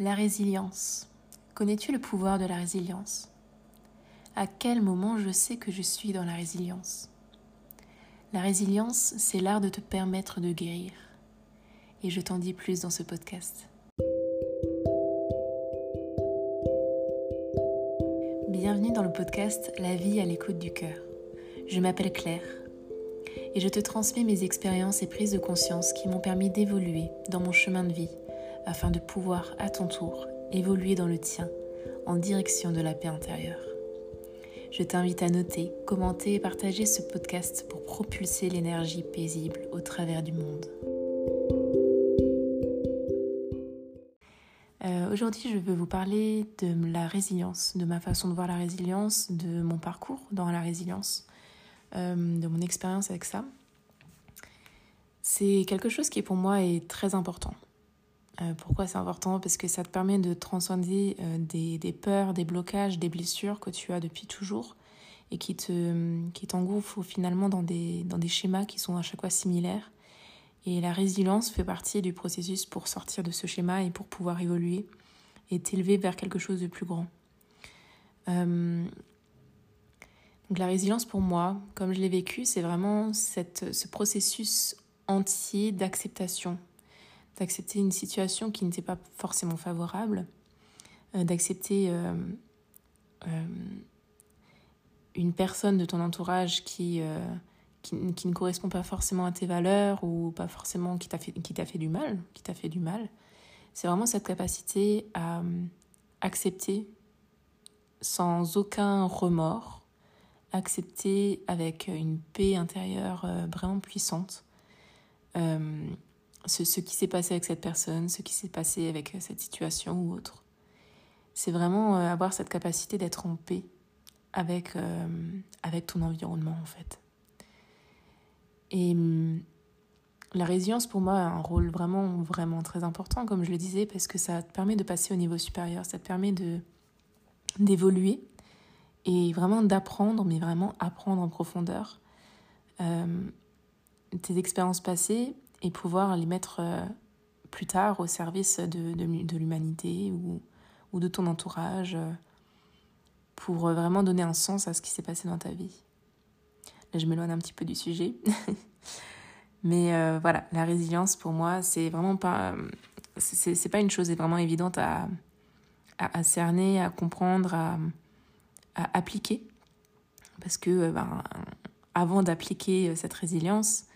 La résilience. Connais-tu le pouvoir de la résilience? À quel moment je sais que je suis dans la résilience? La résilience, c'est l'art de te permettre de guérir. Et je t'en dis plus dans ce podcast. Bienvenue dans le podcast La vie à l'écoute du cœur. Je m'appelle Claire et je te transmets mes expériences et prises de conscience qui m'ont permis d'évoluer dans mon chemin de vie afin de pouvoir à ton tour évoluer dans le tien en direction de la paix intérieure. Je t'invite à noter, commenter et partager ce podcast pour propulser l'énergie paisible au travers du monde. Euh, aujourd'hui, je veux vous parler de la résilience, de ma façon de voir la résilience, de mon parcours dans la résilience, euh, de mon expérience avec ça. C'est quelque chose qui pour moi est très important. Euh, pourquoi c'est important? Parce que ça te permet de transcender euh, des, peurs, des blocages, des blessures que tu as depuis toujours et qui te qui t'engouffrent finalement dans des, dans des schémas qui sont à chaque fois similaires. Et la résilience fait partie du processus pour sortir de ce schéma et pour pouvoir évoluer et t'élever vers quelque chose de plus grand. Euh, donc la résilience pour moi, comme je l'ai vécu, c'est vraiment cette, ce processus entier d'acceptation d'accepter une situation qui n'était pas forcément favorable, euh, d'accepter euh, euh, une personne de ton entourage qui, qui, qui, ne correspond pas forcément à tes valeurs ou pas forcément qui t'a fait, fait du mal, qui t'a fait du mal. C'est vraiment cette capacité à accepter sans aucun remords, accepter avec une paix intérieure vraiment puissante ce, qui s'est passé avec cette personne, ce qui s'est passé avec euh, cette situation ou autre. C'est vraiment euh, avoir cette capacité d'être en paix avec, euh, avec ton environnement en fait. Et hum, la résilience pour moi a un rôle vraiment, vraiment très important, comme je le disais, parce que ça te permet de passer au niveau supérieur, ça te permet de d'évoluer et vraiment d'apprendre, mais vraiment apprendre en profondeur tes expériences passées et pouvoir les mettre euh, plus tard au service de, de, l'humanité ou, ou, de ton entourage euh, pour euh, vraiment donner un sens à ce qui s'est passé dans ta vie. Là, je m'éloigne un petit peu du sujet. Mais voilà, la résilience pour moi, c'est vraiment pas. C'est pas une chose vraiment évidente à, à, cerner, à comprendre, à, à appliquer. Parce que ben, avant d'appliquer cette résilience,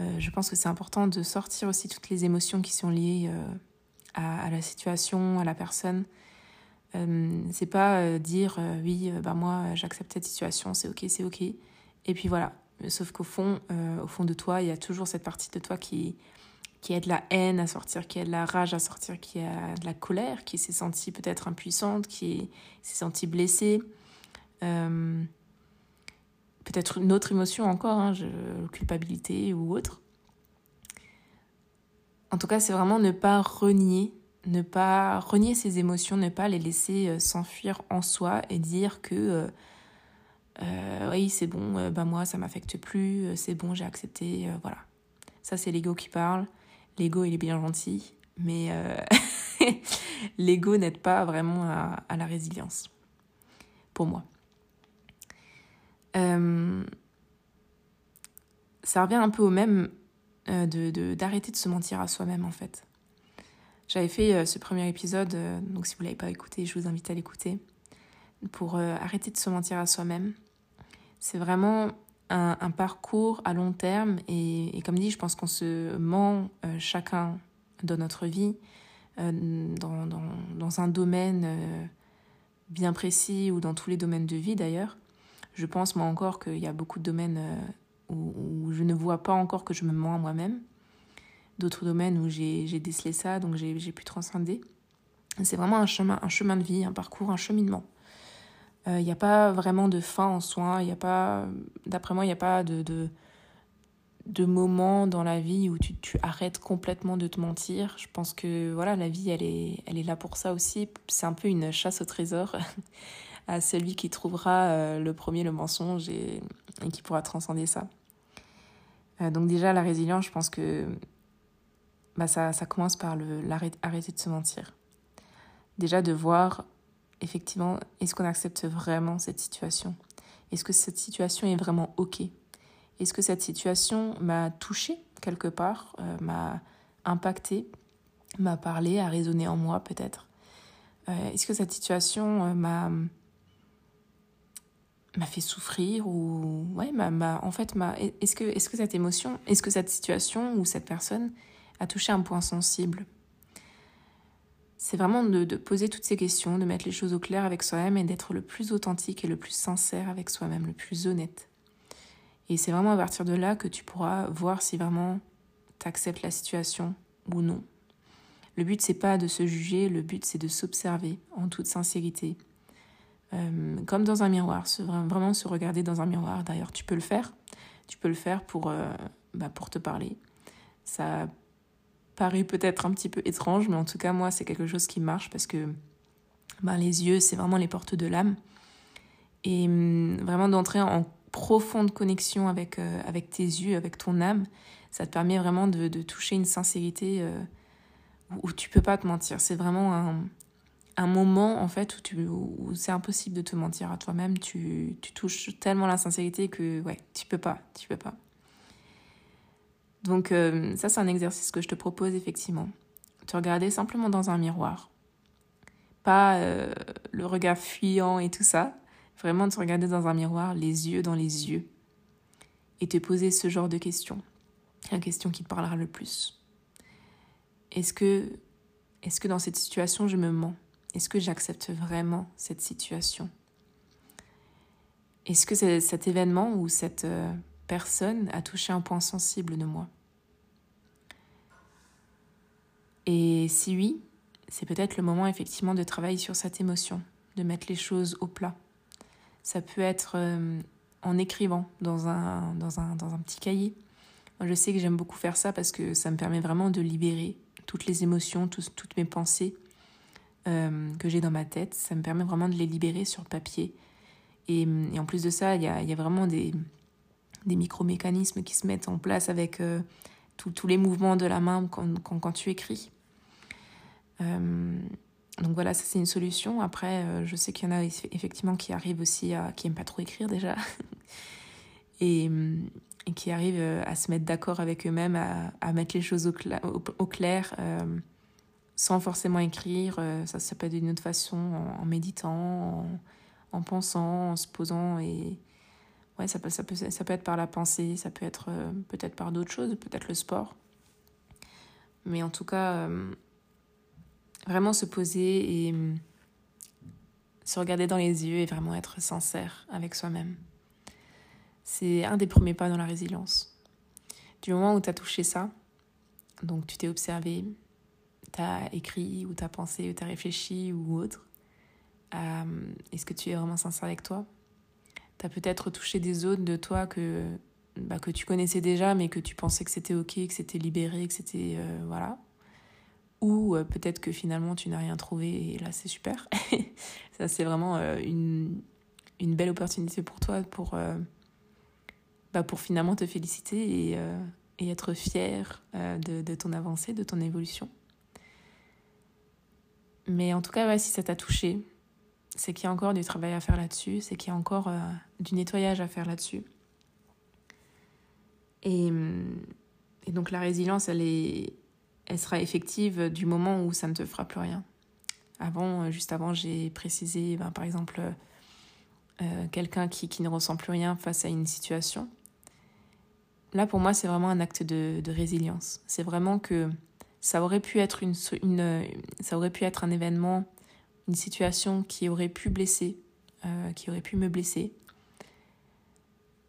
euh, je pense que c'est important de sortir aussi toutes les émotions qui sont liées euh, à, la situation, à la personne. Euh, c'est pas dire oui, bah moi j'accepte cette situation, c'est ok, c'est ok. Et puis voilà. Sauf qu'au fond, au fond de toi, il y a toujours cette partie de toi qui, qui a de la haine à sortir, qui a de la rage à sortir, qui a de la colère, qui s'est sentie peut-être impuissante, qui s'est sentie blessée. Peut-être une autre émotion encore, hein, culpabilité ou autre. En tout cas, c'est vraiment ne pas renier, ne pas renier ses émotions, ne pas les laisser euh, s'enfuir en soi et dire que euh, euh, oui, c'est bon, bah moi ça m'affecte plus, c'est bon, j'ai accepté, voilà. Ça, c'est l'ego qui parle. L'ego, il est bien gentil, mais l'ego n'aide pas vraiment à la résilience, pour moi. Euh, ça revient un peu au même euh, de d'arrêter de, se mentir à soi-même en fait. J'avais fait euh, ce premier épisode, donc si vous ne l'avez pas écouté, je vous invite à l'écouter, pour arrêter de se mentir à soi-même. C'est vraiment un, parcours à long terme et, et comme dit, je pense qu'on se ment chacun dans notre vie, dans, dans, dans, un domaine bien précis ou dans tous les domaines de vie d'ailleurs. Je pense, moi encore, qu'il y a beaucoup de domaines euh, où, je ne vois pas encore que je me mens à moi-même. D'autres domaines où j'ai décelé ça, donc j'ai pu transcender. C'est vraiment un chemin, un chemin de vie, un parcours, un cheminement. Il euh, n'y a pas vraiment de fin en soi. Il a pas, d'après moi, il n'y a pas de, de, de moment dans la vie où tu, tu arrêtes complètement de te mentir. Je pense que voilà, la vie, elle est, elle est là pour ça aussi. C'est un peu une chasse au trésor. à celui qui trouvera euh, le premier le mensonge et, qui pourra transcender ça. Euh, donc déjà, la résilience, je pense que bah, ça, ça commence par le, arrêter de se mentir. déjà de voir effectivement, est-ce qu'on accepte vraiment cette situation? Est-ce que cette situation est vraiment OK? Est-ce que cette situation m'a touché quelque part, euh, m'a impacté, m'a parlé, a résonné en moi peut-être? Est-ce que cette situation m'a m'a fait souffrir ou ouais m'a en fait m'a est-ce que est-ce que cette émotion est-ce que cette situation ou cette personne a touché un point sensible? C'est vraiment de, poser toutes ces questions, de mettre les choses au clair avec soi-même et d'être le plus authentique et le plus sincère avec soi-même, le plus honnête. Et c'est vraiment à partir de là que tu pourras voir si vraiment tu acceptes la situation ou non. Le but, c'est pas de se juger, le but, c'est de s'observer en toute sincérité. Euh, comme dans un miroir, vraiment se regarder dans un miroir. D'ailleurs, tu peux le faire. Tu peux le faire pour, euh, bah, pour te parler. Ça paraît peut-être un petit peu étrange, mais en tout cas, moi, c'est quelque chose qui marche parce que ben, les yeux, c'est vraiment les portes de l'âme. Et hum, vraiment d'entrer en profonde connexion avec, euh, avec tes yeux, avec ton âme, ça te permet vraiment de, de toucher une sincérité où, tu peux pas te mentir. C'est vraiment un, un, moment, en fait, où, c'est impossible de te mentir à toi-même. Tu, tu touches tellement la sincérité que, ouais, tu peux pas, tu peux pas. Donc euh, ça, c'est un exercice que je te propose effectivement. Te regarder simplement dans un miroir. Pas euh, le regard fuyant et tout ça. Vraiment te regarder dans un miroir, les yeux dans les yeux. Et te poser ce genre de questions. La question qui te parlera le plus. Est-ce que, est-ce que dans cette situation, je me mens? Est-ce que j'accepte vraiment cette situation? Est-ce que cet événement ou cette... Euh, personne a touché un point sensible de moi? Et si oui, c'est peut-être le moment effectivement de travailler sur cette émotion, de mettre les choses au plat. Ça peut être euh, en écrivant dans un, dans, un, dans un petit cahier. Je sais que j'aime beaucoup faire ça parce que ça me permet vraiment de libérer toutes les émotions, toutes mes pensées euh, que j'ai dans ma tête. Ça me permet vraiment de les libérer sur papier. Et, et en plus de ça, il y a, y a, vraiment des, des micro-mécanismes qui se mettent en place avec euh, tous les mouvements de la main quand, quand, tu écris. Euh, donc voilà, ça c'est une solution. Après, euh, je sais qu'il y en a effectivement qui arrivent aussi à. qui n'aiment pas trop écrire déjà. et, et, qui arrivent à se mettre d'accord avec eux-mêmes, à, à, mettre les choses au, clair, sans forcément écrire. ça, ça peut être d'une autre façon, en, méditant, en, en, pensant, en se posant et, ça peut, ça, peut, ça peut être par la pensée, ça peut être euh, peut-être par d'autres choses, peut-être le sport. Mais en tout cas, euh, vraiment se poser et euh, se regarder dans les yeux et vraiment être sincère avec soi-même. C'est un des premiers pas dans la résilience. Du moment où tu as touché ça, donc tu t'es observé, tu as écrit ou tu as pensé ou tu as réfléchi ou autre, est-ce que tu es vraiment sincère avec toi? Tu as peut-être touché des zones de toi que, bah, que tu connaissais déjà, mais que tu pensais que c'était ok, que c'était libéré, que c'était. Euh, voilà. Ou euh, peut-être que finalement tu n'as rien trouvé et là c'est super. Ça, c'est vraiment euh, une, une, belle opportunité pour toi pour, bah, pour finalement te féliciter et, et être fier de, de, ton avancée, de ton évolution. Mais en tout cas, si ça t'a touché, c'est qu'il y a encore du travail à faire là-dessus, c'est qu'il y a encore euh, du nettoyage à faire là-dessus. Et, mm, et, donc la résilience, elle, est, elle sera effective du moment où ça ne te fera plus rien. Avant, euh, juste avant, j'ai précisé, ben, par exemple, euh, quelqu'un qui, qui, ne ressent plus rien face à une situation. Là, pour moi, c'est vraiment un acte de résilience. C'est vraiment que ça aurait pu être une, une, ça aurait pu être un événement une situation qui aurait pu blesser, euh, qui aurait pu me blesser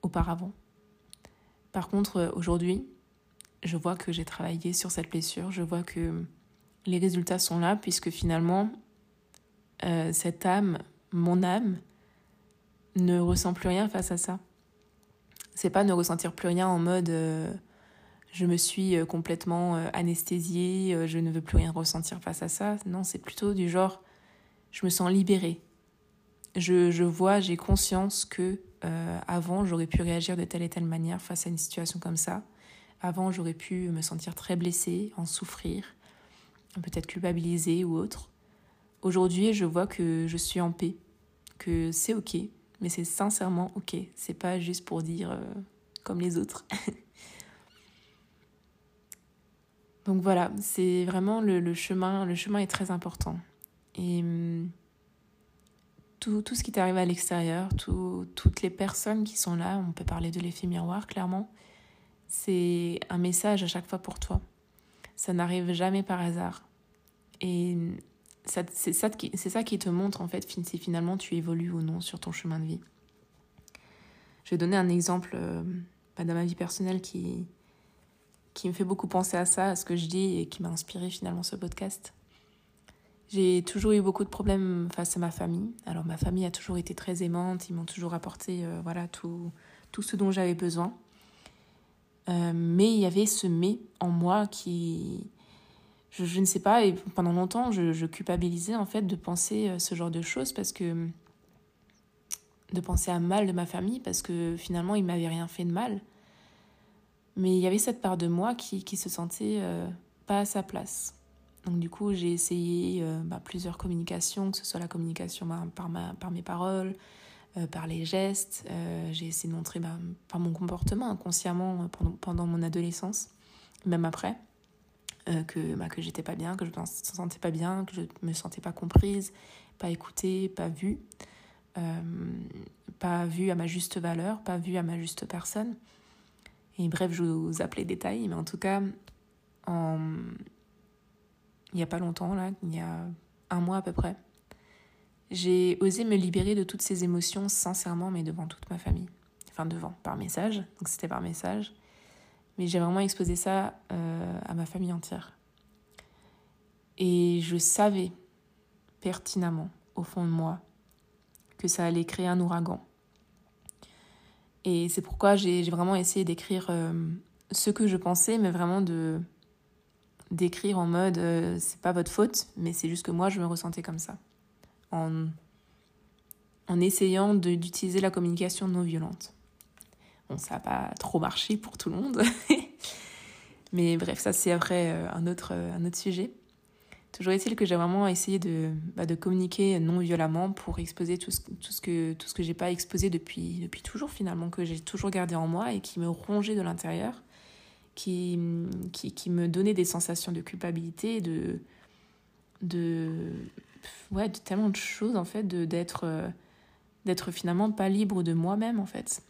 auparavant. Par contre, euh, aujourd'hui, je vois que j'ai travaillé sur cette blessure, je vois que les résultats sont là, puisque finalement, euh, cette âme, mon âme, ne ressent plus rien face à ça. C'est pas ne ressentir plus rien en mode je me suis complètement anesthésiée, je ne veux plus rien ressentir face à ça. Non, c'est plutôt du genre je me sens libérée. Je, je vois, j'ai conscience que euh, avant j'aurais pu réagir de telle et telle manière face à une situation comme ça. Avant j'aurais pu me sentir très blessée, en souffrir, peut-être culpabilisée ou autre. aujourd'hui, je vois que je suis en paix, que c'est ok, mais c'est sincèrement ok. C'est pas juste pour dire euh, comme les autres. Donc voilà, c'est vraiment le, chemin. Le chemin est très important. Et hum, tout, tout ce qui t'arrive à l'extérieur, toutes les personnes qui sont là, on peut parler de l'effet miroir clairement, c'est un message à chaque fois pour toi. Ça n'arrive jamais par hasard. Et hum, c'est ça, qui, ça qui te montre en fait si finalement tu évolues ou non sur ton chemin de vie. Je vais donner un exemple euh, bah, dans ma vie personnelle qui, qui me fait beaucoup penser à ça, à ce que je dis et qui m'a inspiré finalement ce podcast. J'ai toujours eu beaucoup de problèmes face à ma famille. Alors ma famille a toujours été très aimante, ils m'ont toujours apporté euh, voilà tout, tout ce dont j'avais besoin. Euh, mais il y avait ce mais en moi qui, je, ne sais pas, et pendant longtemps je, je, culpabilisais en fait de penser euh, ce genre de choses parce que de penser à mal de ma famille parce que finalement ils m'avaient rien fait de mal. Mais il y avait cette part de moi qui, qui se sentait euh, pas à sa place. Donc du coup, j'ai essayé euh, bah, plusieurs communications, que ce soit la communication par, ma, par mes paroles, euh, par les gestes. j'ai essayé de montrer bah, par mon comportement inconsciemment pendant, pendant mon adolescence, même après, que, bah, que j'étais pas bien, que je me sentais pas bien, que je me sentais pas comprise, pas écoutée, pas vue. pas vue à ma juste valeur, pas vue à ma juste personne. Et bref, je vous appelais détails, mais en tout cas, il n'y a pas longtemps, là, il y a un mois à peu près, j'ai osé me libérer de toutes ces émotions sincèrement, mais devant toute ma famille. Enfin, devant, par message, donc c'était par message. Mais j'ai vraiment exposé ça euh, à ma famille entière. Et je savais pertinemment, au fond de moi, que ça allait créer un ouragan et c'est pourquoi j'ai vraiment essayé d'écrire euh, ce que je pensais, mais vraiment de d'écrire en mode euh, c'est pas votre faute, mais c'est juste que moi je me ressentais comme ça. En, en essayant d'utiliser la communication non violente. Bon, ça n'a pas trop marché pour tout le monde. mais bref, ça c'est après euh, un, autre, un autre sujet. Toujours est-il que j'ai vraiment essayé de, bah, de communiquer non violemment pour exposer tout ce, tout ce que, tout ce que j'ai pas exposé depuis, depuis toujours finalement, que j'ai toujours gardé en moi et qui me rongeait de l'intérieur, qui, qui, qui, me donnait des sensations de culpabilité, de, de, ouais, de tellement de choses en fait, d'être d'être finalement pas libre de moi-même en fait.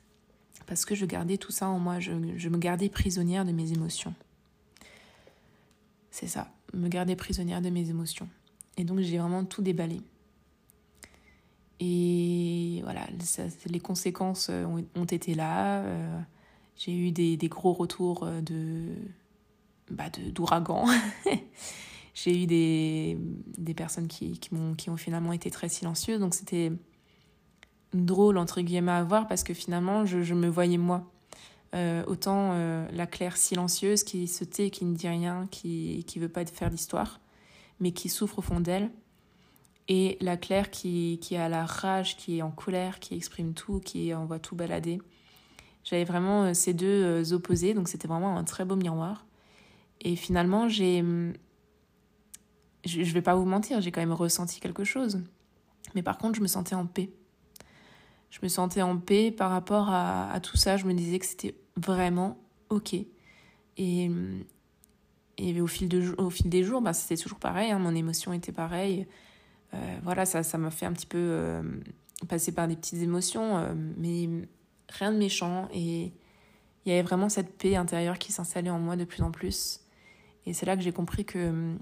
Parce que je gardais tout ça en moi, je, je me gardais prisonnière de mes émotions. C'est ça me garder prisonnière de mes émotions. Et donc j'ai vraiment tout déballé. Et voilà, les conséquences euh, ont, été là. Euh, j'ai eu des, gros retours euh, de bah d'ouragans. j'ai eu des, des personnes qui, qui, ont, finalement été très silencieuses. Donc c'était drôle, entre guillemets, à voir parce que finalement, je me voyais moi. Euh, autant euh, la Claire silencieuse qui se tait, qui ne dit rien, qui ne veut pas faire d'histoire, mais qui souffre au fond d'elle, et la Claire qui, qui a la rage, qui est en colère, qui exprime tout, qui envoie tout balader. J'avais vraiment euh, ces deux opposés, donc c'était vraiment un très beau miroir. Et finalement, j'ai. Je ne vais pas vous mentir, j'ai quand même ressenti quelque chose. Mais par contre, je me sentais en paix je me sentais en paix par rapport à, tout ça. Je me disais que c'était vraiment ok. Et, et au, fil de, au fil des jours, bah, c'était toujours pareil. Hein. mon émotion était pareille. Euh, voilà, ça m'a fait un petit peu euh, passer par des petites émotions, euh, mais rien de méchant. Et il y avait vraiment cette paix intérieure qui s'installait en moi de plus en plus. Et c'est là que j'ai compris que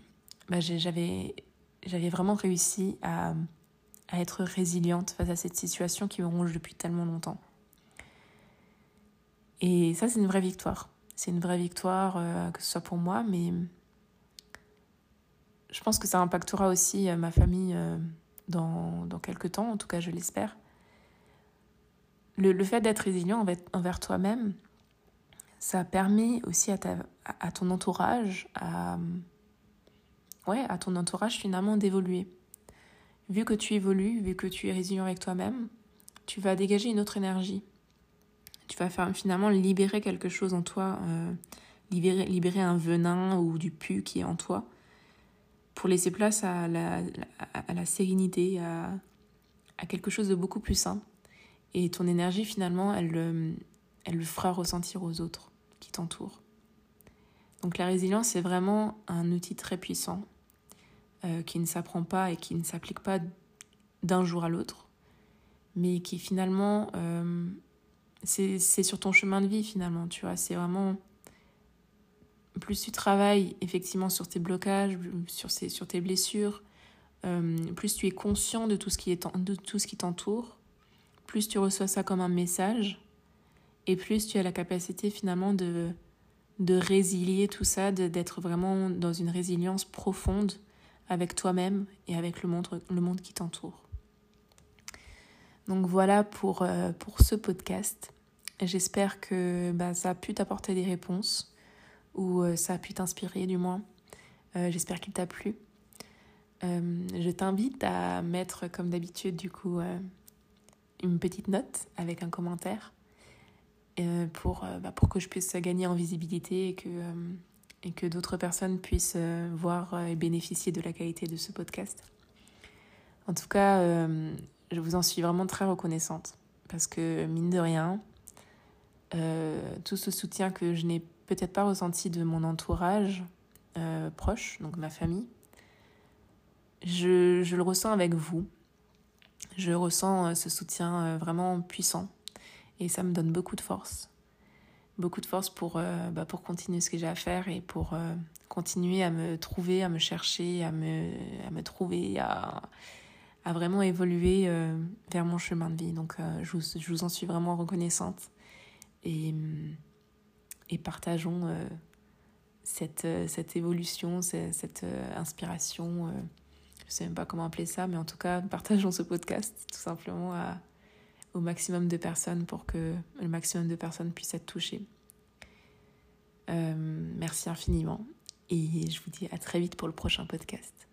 bah, j'avais vraiment réussi à à être résiliente face à cette situation qui me ronge depuis tellement longtemps. Et ça, c'est une vraie victoire. C'est une vraie victoire, euh, que ce soit pour moi, mais je pense que ça impactera aussi euh, ma famille euh, dans, dans quelques temps, en tout cas, je l'espère. Le, le fait d'être résilient envers, toi-même, ça permet aussi à, ta, à ton entourage, à, ouais, à ton entourage finalement d'évoluer vu que tu évolues, vu que tu es résilient avec toi-même, tu vas dégager une autre énergie. Tu vas faire, finalement libérer quelque chose en toi, euh, libérer, un venin ou du pu qui est en toi pour laisser place à la, sérénité, à, quelque chose de beaucoup plus sain. Et ton énergie, finalement, elle, elle le fera ressentir aux autres qui t'entourent. Donc la résilience, c'est vraiment un outil très puissant euh, qui ne s'apprend pas et qui ne s'applique pas d'un jour à l'autre, mais qui finalement, euh, c'est sur ton chemin de vie finalement, tu vois, c'est vraiment... Plus tu travailles effectivement sur tes blocages, sur, ces, sur tes blessures, euh, plus tu es conscient de tout ce qui t'entoure, plus tu reçois ça comme un message, et plus tu as la capacité finalement de, de résilier tout ça, d'être vraiment dans une résilience profonde avec toi-même et avec le monde, le monde qui t'entoure. Donc voilà pour, euh, pour ce podcast. J'espère que bah, ça a pu t'apporter des réponses ou euh, ça a pu t'inspirer du moins. Euh, j'espère qu'il t'a plu. je t'invite à mettre comme d'habitude du coup une petite note avec un commentaire pour, bah, pour que je puisse gagner en visibilité et que, et que d'autres personnes puissent voir et bénéficier de la qualité de ce podcast. En tout cas, je vous en suis vraiment très reconnaissante parce que mine de rien, euh, tout ce soutien que je n'ai peut-être pas ressenti de mon entourage euh, proche, donc ma famille, je, je, le ressens avec vous. Je ressens euh, ce soutien vraiment puissant et ça me donne beaucoup de force. Beaucoup de force pour, bah, pour continuer ce que j'ai à faire et pour continuer à me trouver, à me chercher, à me, à me trouver, à, à vraiment évoluer euh, vers mon chemin de vie. Donc euh, je, vous, je, vous, en suis vraiment reconnaissante. Et, et partageons euh, cette, cette évolution, cette, inspiration. je ne sais même pas comment appeler ça, mais en tout cas, partageons ce podcast tout simplement au maximum de personnes pour que le maximum de personnes puissent être touchées. merci infiniment et je vous dis à très vite pour le prochain podcast.